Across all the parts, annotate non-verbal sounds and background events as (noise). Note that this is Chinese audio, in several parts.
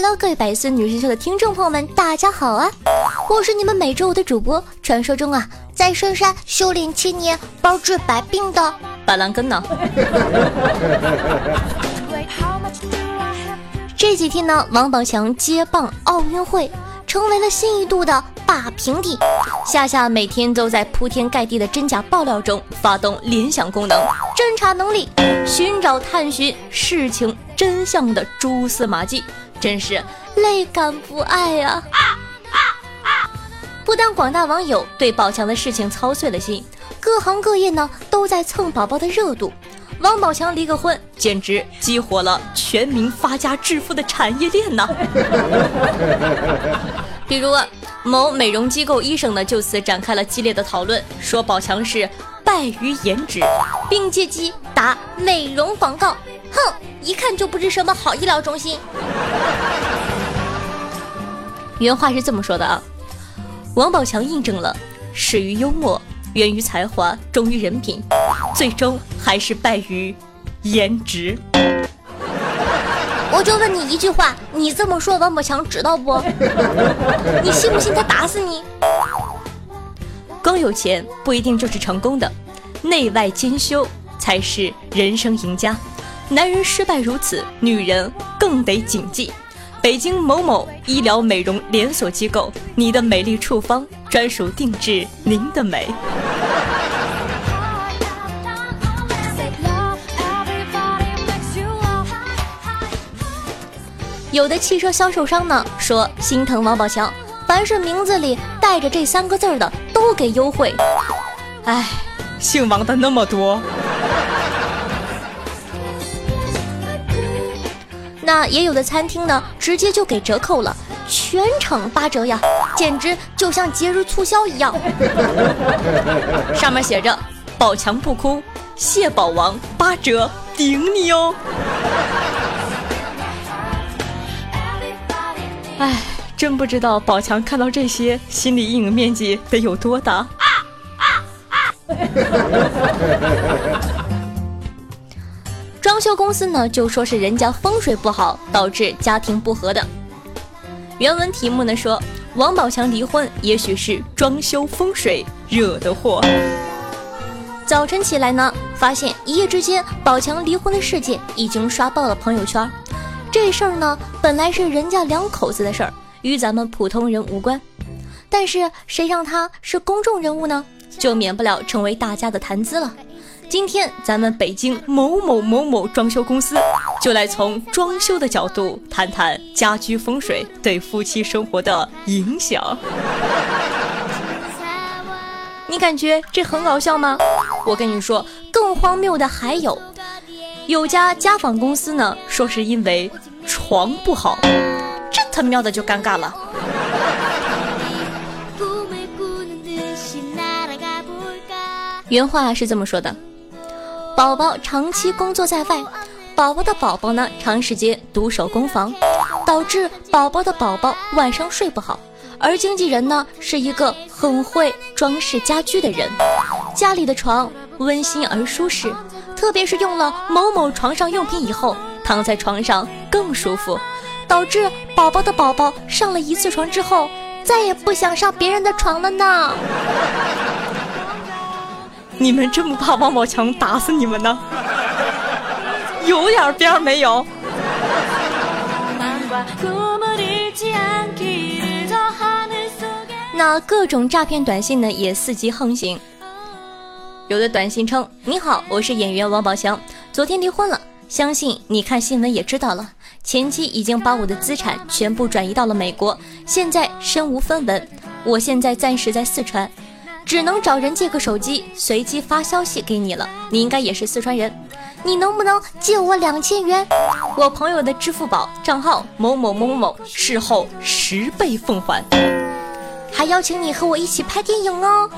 Hello，各位百思女神秀的听众朋友们，大家好啊！我是你们每周五的主播，传说中啊，在深山修炼千年，包治百病的板蓝根呢。这几天呢，王宝强接棒奥运会，成为了新一度的霸屏帝。夏夏每天都在铺天盖地的真假爆料中发动联想功能，侦查能力，寻找探寻事情真相的蛛丝马迹。真是累感不爱呀！不但广大网友对宝强的事情操碎了心，各行各业呢都在蹭宝宝的热度。王宝强离个婚，简直激活了全民发家致富的产业链呢。(laughs) 比如某美容机构医生呢就此展开了激烈的讨论，说宝强是败于颜值，并借机打美容广告。哼，一看就不是什么好医疗中心。原话是这么说的啊，王宝强印证了始于幽默，源于才华，忠于人品，最终还是败于颜值。我就问你一句话，你这么说，王宝强知道不？你信不信他打死你？光有钱不一定就是成功的，内外兼修才是人生赢家。男人失败如此，女人更得谨记。北京某某医疗美容连锁机构，你的美丽处方专属定制您的美。有的汽车销售商呢说心疼王宝强，凡是名字里带着这三个字的都给优惠。哎，姓王的那么多。那也有的餐厅呢，直接就给折扣了，全场八折呀，简直就像节日促销一样。(laughs) 上面写着“宝强不哭，蟹堡王八折顶你哦”。哎，真不知道宝强看到这些，心理阴影面积得有多大。(laughs) 装修公司呢就说是人家风水不好，导致家庭不和的。原文题目呢说王宝强离婚，也许是装修风水惹的祸。早晨起来呢，发现一夜之间宝强离婚的事件已经刷爆了朋友圈。这事儿呢本来是人家两口子的事儿，与咱们普通人无关。但是谁让他是公众人物呢，就免不了成为大家的谈资了。今天咱们北京某某某某装修公司就来从装修的角度谈谈家居风水对夫妻生活的影响。你感觉这很搞笑吗？我跟你说，更荒谬的还有，有家家纺公司呢，说是因为床不好，这他喵的就尴尬了。原话是这么说的。宝宝长期工作在外，宝宝的宝宝呢长时间独守空房，导致宝宝的宝宝晚上睡不好。而经纪人呢是一个很会装饰家居的人，家里的床温馨而舒适，特别是用了某某床上用品以后，躺在床上更舒服，导致宝宝的宝宝上了一次床之后，再也不想上别人的床了呢。你们这么怕王宝强打死你们呢？有点边没有？那各种诈骗短信呢也伺机横行。有的短信称：“你好，我是演员王宝强，昨天离婚了，相信你看新闻也知道了。前妻已经把我的资产全部转移到了美国，现在身无分文。我现在暂时在四川。”只能找人借个手机，随机发消息给你了。你应该也是四川人，你能不能借我两千元？我朋友的支付宝账号某某某某，事后十倍奉还，还邀请你和我一起拍电影哦。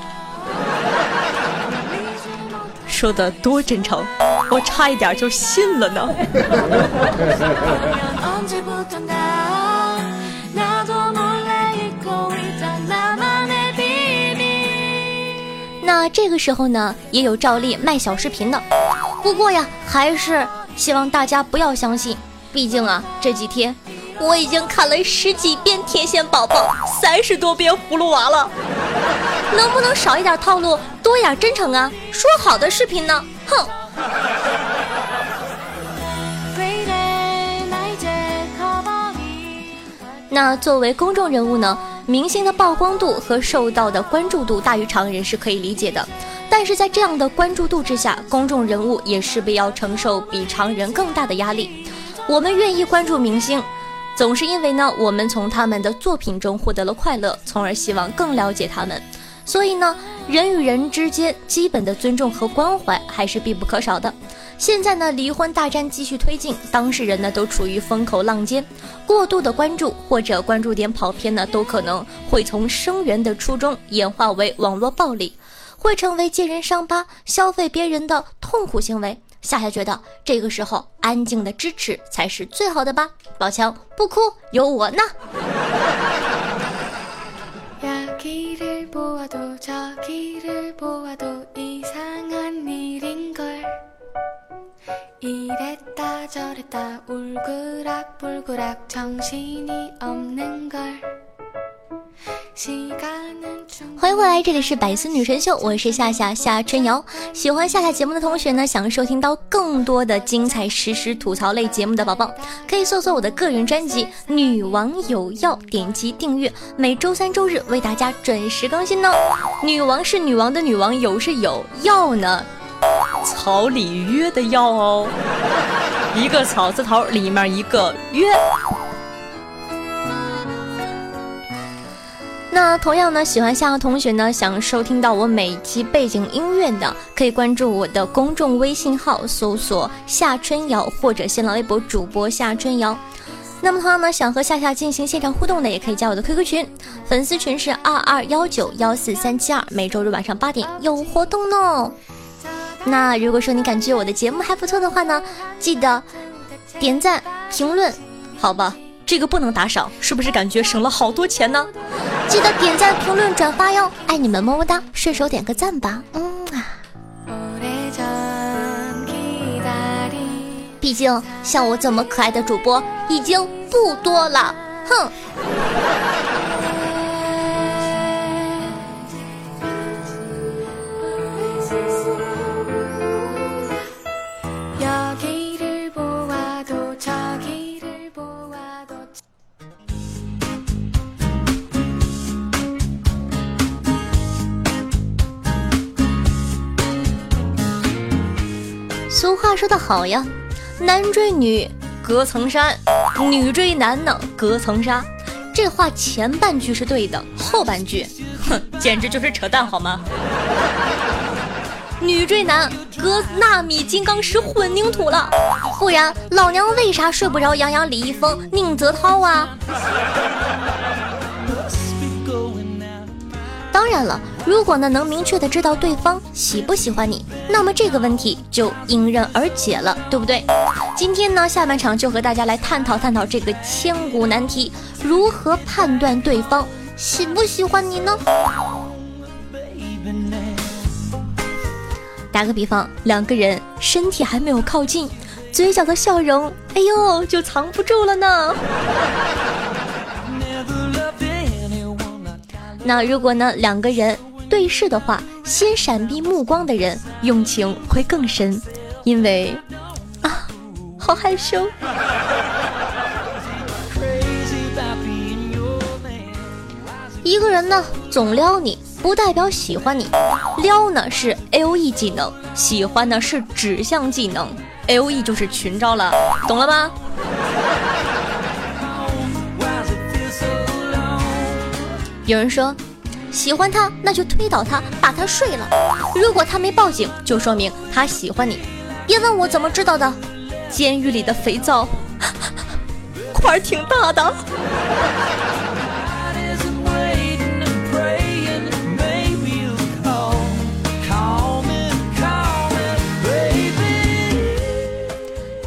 说的多真诚，我差一点就信了呢。(laughs) 那这个时候呢，也有照例卖小视频的。不过呀，还是希望大家不要相信，毕竟啊，这几天我已经看了十几遍《天线宝宝》，三十多遍《葫芦娃》了。能不能少一点套路，多一点真诚啊？说好的视频呢？哼！那作为公众人物呢？明星的曝光度和受到的关注度大于常人是可以理解的，但是在这样的关注度之下，公众人物也势必要承受比常人更大的压力。我们愿意关注明星，总是因为呢，我们从他们的作品中获得了快乐，从而希望更了解他们。所以呢，人与人之间基本的尊重和关怀还是必不可少的。现在呢，离婚大战继续推进，当事人呢都处于风口浪尖，过度的关注或者关注点跑偏呢，都可能会从生源的初衷演化为网络暴力，会成为揭人伤疤、消费别人的痛苦行为。夏夏觉得这个时候安静的支持才是最好的吧。宝强不哭，有我呢。(laughs) 欢迎回来，这里是百思女神秀，我是夏夏夏春瑶。喜欢夏夏节目的同学呢，想收听到更多的精彩实时吐槽类节目的宝宝，可以搜索我的个人专辑《女王有药》，点击订阅，每周三、周日为大家准时更新呢。女王是女王的女王，有是有药呢。草里约的药哦，一个草字头里面一个约。那同样呢，喜欢夏的同学呢，想收听到我每期背景音乐的，可以关注我的公众微信号，搜索夏春瑶或者新浪微博主播夏春瑶。那么同样呢，想和夏夏进行现场互动的，也可以加我的 QQ 群，粉丝群是二二幺九幺四三七二，每周日晚上八点有活动呢。那如果说你感觉我的节目还不错的话呢，记得点赞、评论，好吧？这个不能打赏，是不是感觉省了好多钱呢？记得点赞、评论、转发哟，爱你们么么哒！顺手点个赞吧，嗯啊。毕竟像我这么可爱的主播已经不多了，哼。好呀，男追女隔层山，女追男呢隔层纱。这话前半句是对的，后半句，哼，简直就是扯淡好吗？女追男隔纳米金刚石混凝土了，不然老娘为啥睡不着？杨洋、李易峰、宁泽涛啊？当然了，如果呢能明确的知道对方喜不喜欢你，那么这个问题就迎刃而解了，对不对？今天呢下半场就和大家来探讨探讨这个千古难题：如何判断对方喜不喜欢你呢？打个比方，两个人身体还没有靠近，嘴角的笑容，哎呦，就藏不住了呢。那如果呢两个人对视的话，先闪避目光的人用情会更深，因为啊，好害羞。一个人呢总撩你，不代表喜欢你，撩呢是 L E 技能，喜欢呢是指向技能，L E 就是群招了，懂了吗？有人说，喜欢他，那就推倒他，把他睡了。如果他没报警，就说明他喜欢你。别问我怎么知道的，监狱里的肥皂 (laughs) 块儿挺大的。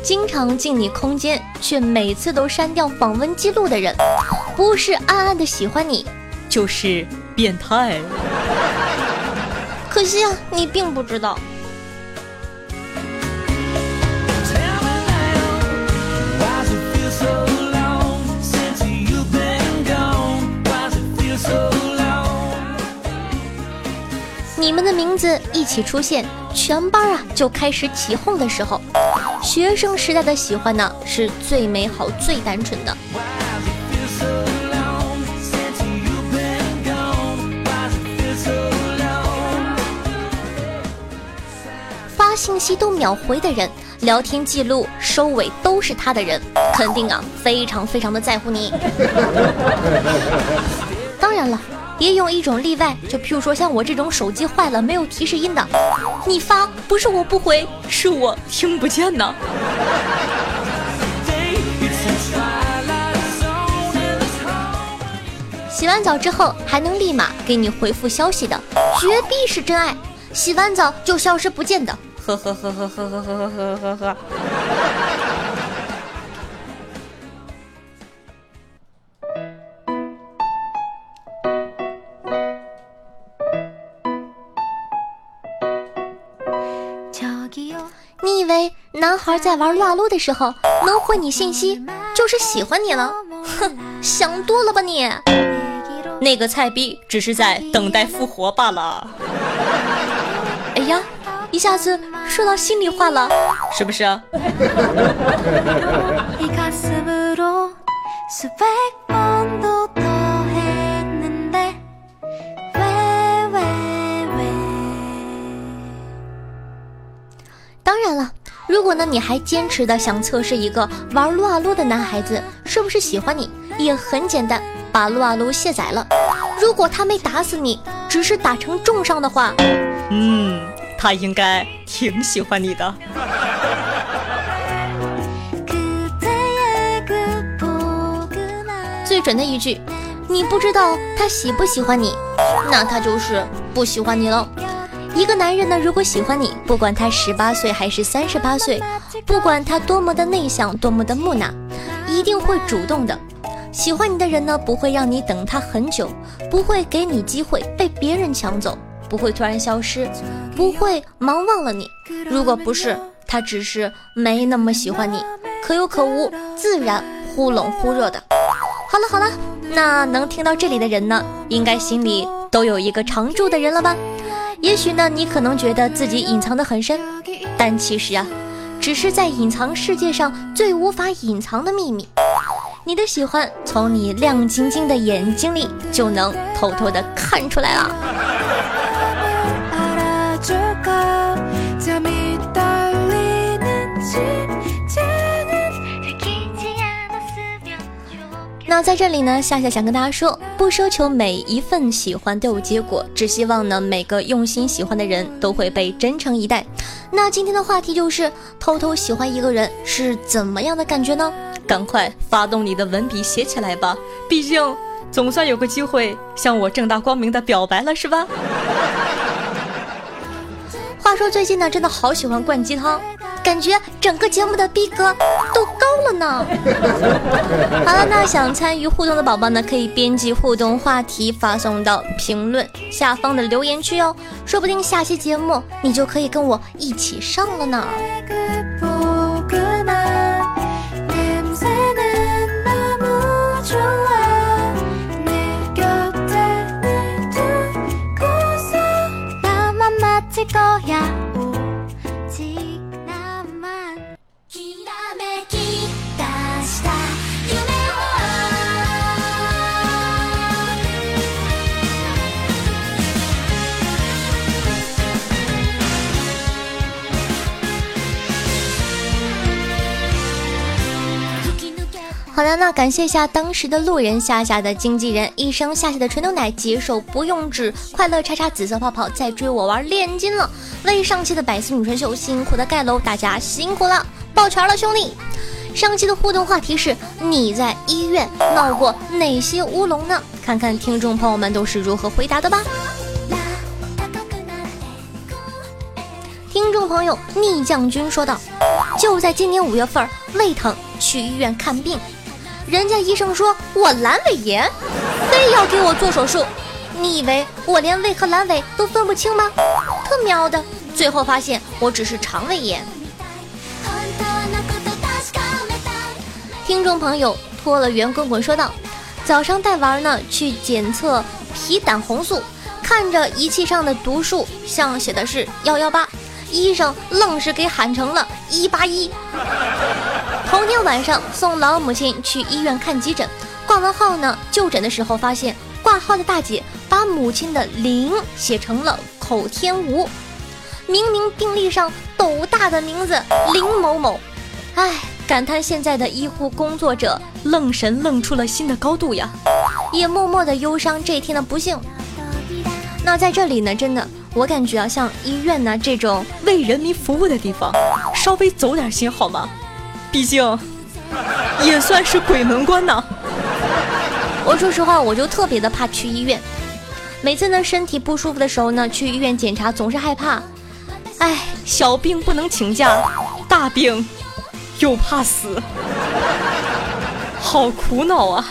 经常进你空间，却每次都删掉访问记录的人，不是暗暗的喜欢你，就是变态。可惜啊，你并不知道。你们的名字一起出现，全班啊就开始起哄的时候。学生时代的喜欢呢，是最美好、最单纯的。信息都秒回的人，聊天记录收尾都是他的人，肯定啊，非常非常的在乎你。(laughs) 当然了。也有一种例外，就譬如说像我这种手机坏了没有提示音的，你发不是我不回，是我听不见呢。(laughs) 洗完澡之后还能立马给你回复消息的，绝逼是真爱。洗完澡就消失不见的，呵呵呵呵呵呵呵呵呵呵。你以为男孩在玩撸啊撸的时候能回你信息，就是喜欢你了？哼，想多了吧你！那个菜逼只是在等待复活罢了。哎呀，一下子说到心里话了，是不是？(laughs) 啊当然了，如果呢你还坚持的想测试一个玩撸啊撸的男孩子是不是喜欢你，也很简单，把撸啊撸卸载了。如果他没打死你，只是打成重伤的话，嗯，他应该挺喜欢你的。最准的一句，你不知道他喜不喜欢你，那他就是不喜欢你了。一个男人呢，如果喜欢你，不管他十八岁还是三十八岁，不管他多么的内向，多么的木讷，一定会主动的。喜欢你的人呢，不会让你等他很久，不会给你机会被别人抢走，不会突然消失，不会忙忘了你。如果不是，他只是没那么喜欢你，可有可无，自然忽冷忽热的。好了好了，那能听到这里的人呢，应该心里都有一个常住的人了吧？也许呢，你可能觉得自己隐藏的很深，但其实啊，只是在隐藏世界上最无法隐藏的秘密。你的喜欢，从你亮晶晶的眼睛里就能偷偷的看出来了。那在这里呢，夏夏想跟大家说，不奢求每一份喜欢都有结果，只希望呢每个用心喜欢的人都会被真诚以待。那今天的话题就是偷偷喜欢一个人是怎么样的感觉呢？赶快发动你的文笔写起来吧，毕竟总算有个机会向我正大光明的表白了，是吧？话说最近呢，真的好喜欢灌鸡汤。感觉整个节目的逼格都高 (laughs) 好了那想参与互动的宝宝呢可以编辑互动话题发送到评论下方的留言区哦。说不定下期节目你就可以跟我一起上了呢。好的，那感谢一下当时的路人夏夏的经纪人，一生夏夏的纯牛奶，接受不用纸，快乐叉叉紫色泡泡在追我玩炼金了，为上期的百思女神秀辛苦的盖楼，大家辛苦了，抱拳了兄弟。上期的互动话题是你在医院闹过哪些乌龙呢？看看听众朋友们都是如何回答的吧。听众朋友逆将军说道：“就在今年五月份，胃疼去医院看病。”人家医生说我阑尾炎，非要给我做手术。你以为我连胃和阑尾都分不清吗？特喵的！最后发现我只是肠胃炎。听众朋友脱了圆滚滚说道：“早上带娃呢去检测皮胆红素，看着仪器上的读数，像写的是幺幺八。”医生愣是给喊成了一八一。同天晚上送老母亲去医院看急诊，挂完号呢，就诊的时候发现挂号的大姐把母亲的林写成了口天吴，明明病历上斗大的名字林某某，唉，感叹现在的医护工作者愣神愣出了新的高度呀，也默默的忧伤这一天的不幸。那在这里呢，真的。我感觉啊，像医院呢这种为人民服务的地方，稍微走点心好吗？毕竟也算是鬼门关呐。我说实话，我就特别的怕去医院。每次呢身体不舒服的时候呢，去医院检查总是害怕。哎，小病不能请假，大病又怕死，好苦恼啊！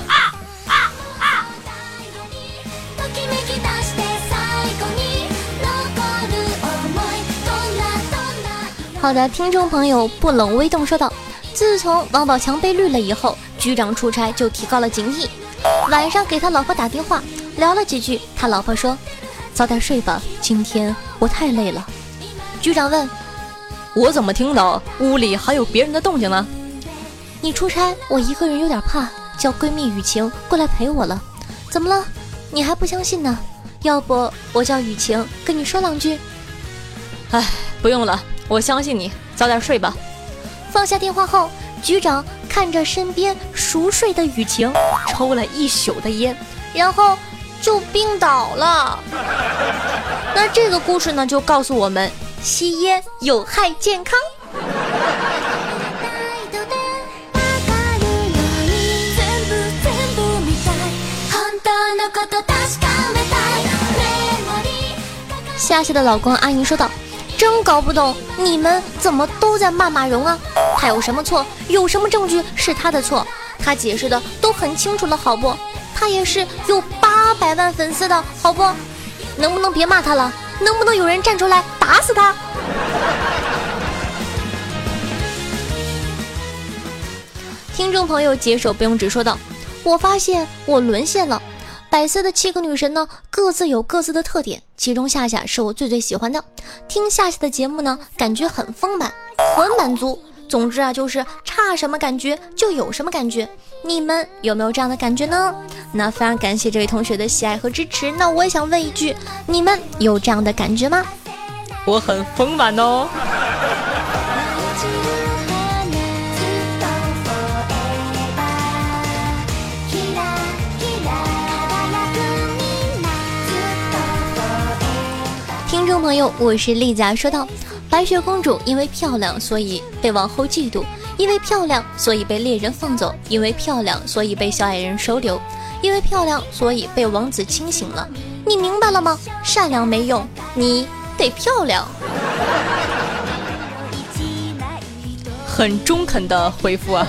好的，听众朋友不冷微动说道：“自从王宝强被绿了以后，局长出差就提高了警惕。晚上给他老婆打电话聊了几句，他老婆说：‘早点睡吧，今天我太累了。’局长问：‘我怎么听到屋里还有别人的动静呢？’你出差，我一个人有点怕，叫闺蜜雨晴过来陪我了。怎么了？你还不相信呢？要不我叫雨晴跟你说两句？哎，不用了。”我相信你，早点睡吧。放下电话后，局长看着身边熟睡的雨晴，抽了一宿的烟，然后就病倒了。(laughs) 那这个故事呢，就告诉我们，吸烟有害健康。夏夏的老公阿姨说道。真搞不懂你们怎么都在骂马蓉啊？他有什么错？有什么证据是他的错？他解释的都很清楚了，好不？他也是有八百万粉丝的，好不？能不能别骂他了？能不能有人站出来打死他？(laughs) 听众朋友解手不用纸说道：“我发现我沦陷了。”百思的七个女神呢，各自有各自的特点，其中夏夏是我最最喜欢的。听夏夏的节目呢，感觉很丰满，很满足。总之啊，就是差什么感觉就有什么感觉。你们有没有这样的感觉呢？那非常感谢这位同学的喜爱和支持。那我也想问一句，你们有这样的感觉吗？我很丰满哦。听众朋友，我是丽佳。说道：白雪公主因为漂亮，所以被王后嫉妒；因为漂亮，所以被猎人放走；因为漂亮，所以被小矮人收留；因为漂亮，所以被王子清醒了。你明白了吗？善良没用，你得漂亮。很中肯的回复啊！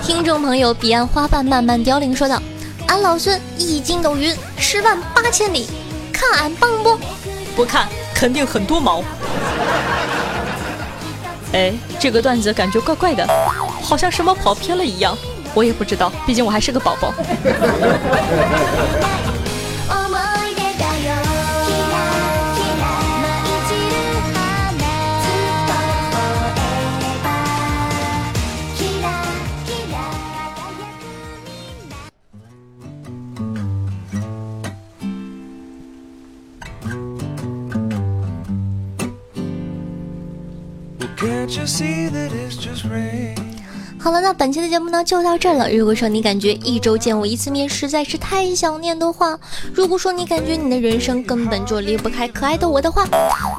听众朋友，彼岸花瓣慢慢凋零。说道：俺老孙一筋斗云，十万八千里。看俺棒不？不看，肯定很多毛。哎，这个段子感觉怪怪的，好像什么跑偏了一样。我也不知道，毕竟我还是个宝宝。好了，那本期的节目呢，就到这儿了。如果说你感觉一周见我一次面实在是太想念的话，如果说你感觉你的人生根本就离不开可爱的我的话，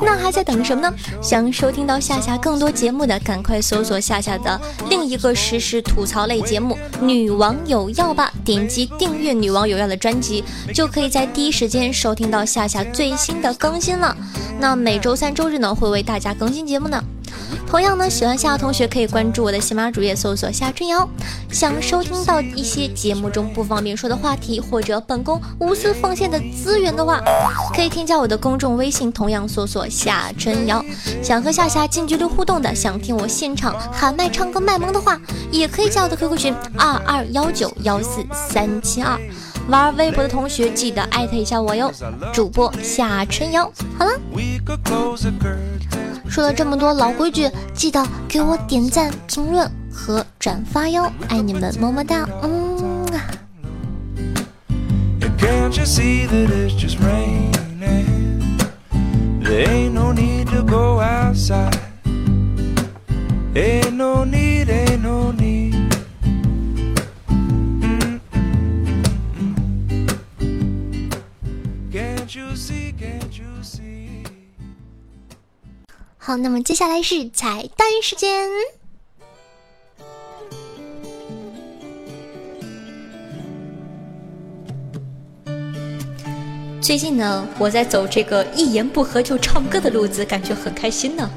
那还在等什么呢？想收听到夏夏更多节目的，赶快搜索夏夏的另一个实时吐槽类节目《女王有药》吧。点击订阅《女王有药》的专辑，就可以在第一时间收听到夏夏最新的更新了。那每周三周日呢，会为大家更新节目呢。同样呢，喜欢夏同学可以关注我的喜马主页，搜索夏春瑶。想收听到一些节目中不方便说的话题，或者本宫无私奉献的资源的话，可以添加我的公众微信，同样搜索夏春瑶。想和夏夏近距离互动的，想听我现场喊麦唱歌卖萌的话，也可以加我的 QQ 群二二幺九幺四三七二。玩微博的同学记得艾特一下我哟，主播夏春瑶。好了。说了这么多老规矩，记得给我点赞、评论和转发哟，爱你们，么么哒，嗯啊。那么接下来是彩蛋时间。最近呢，我在走这个一言不合就唱歌的路子，感觉很开心呢。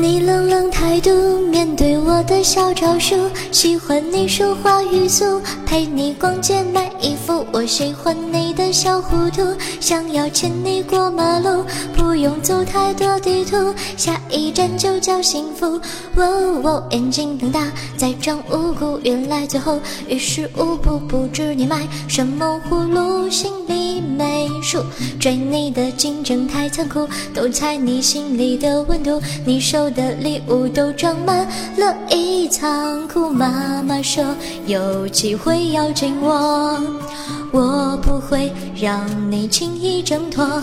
你冷冷态度面对我的小招数，喜欢你说话语速，陪你逛街买衣服。我喜欢你的小糊涂，想要牵你过马路，不用走太多地图，下一站就叫幸福。喔，眼睛瞪大在装无辜，原来最后于事无补，不知你买什么葫芦，心里美术。追你的竞争太残酷，都猜你心里的温度，你收。的礼物都装满了一仓库。妈妈说有机会要紧我，我不会让你轻易挣脱。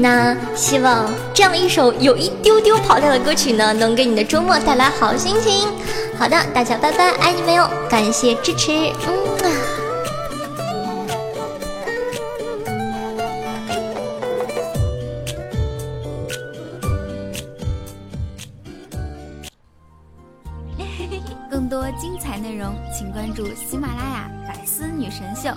那希望这样一首有一丢丢跑调的歌曲呢，能给你的周末带来好心情。好的，大家拜拜，爱你们哟，感谢支持，嗯啊。(laughs) 更多精彩内容，请关注喜马拉雅《百思女神秀》。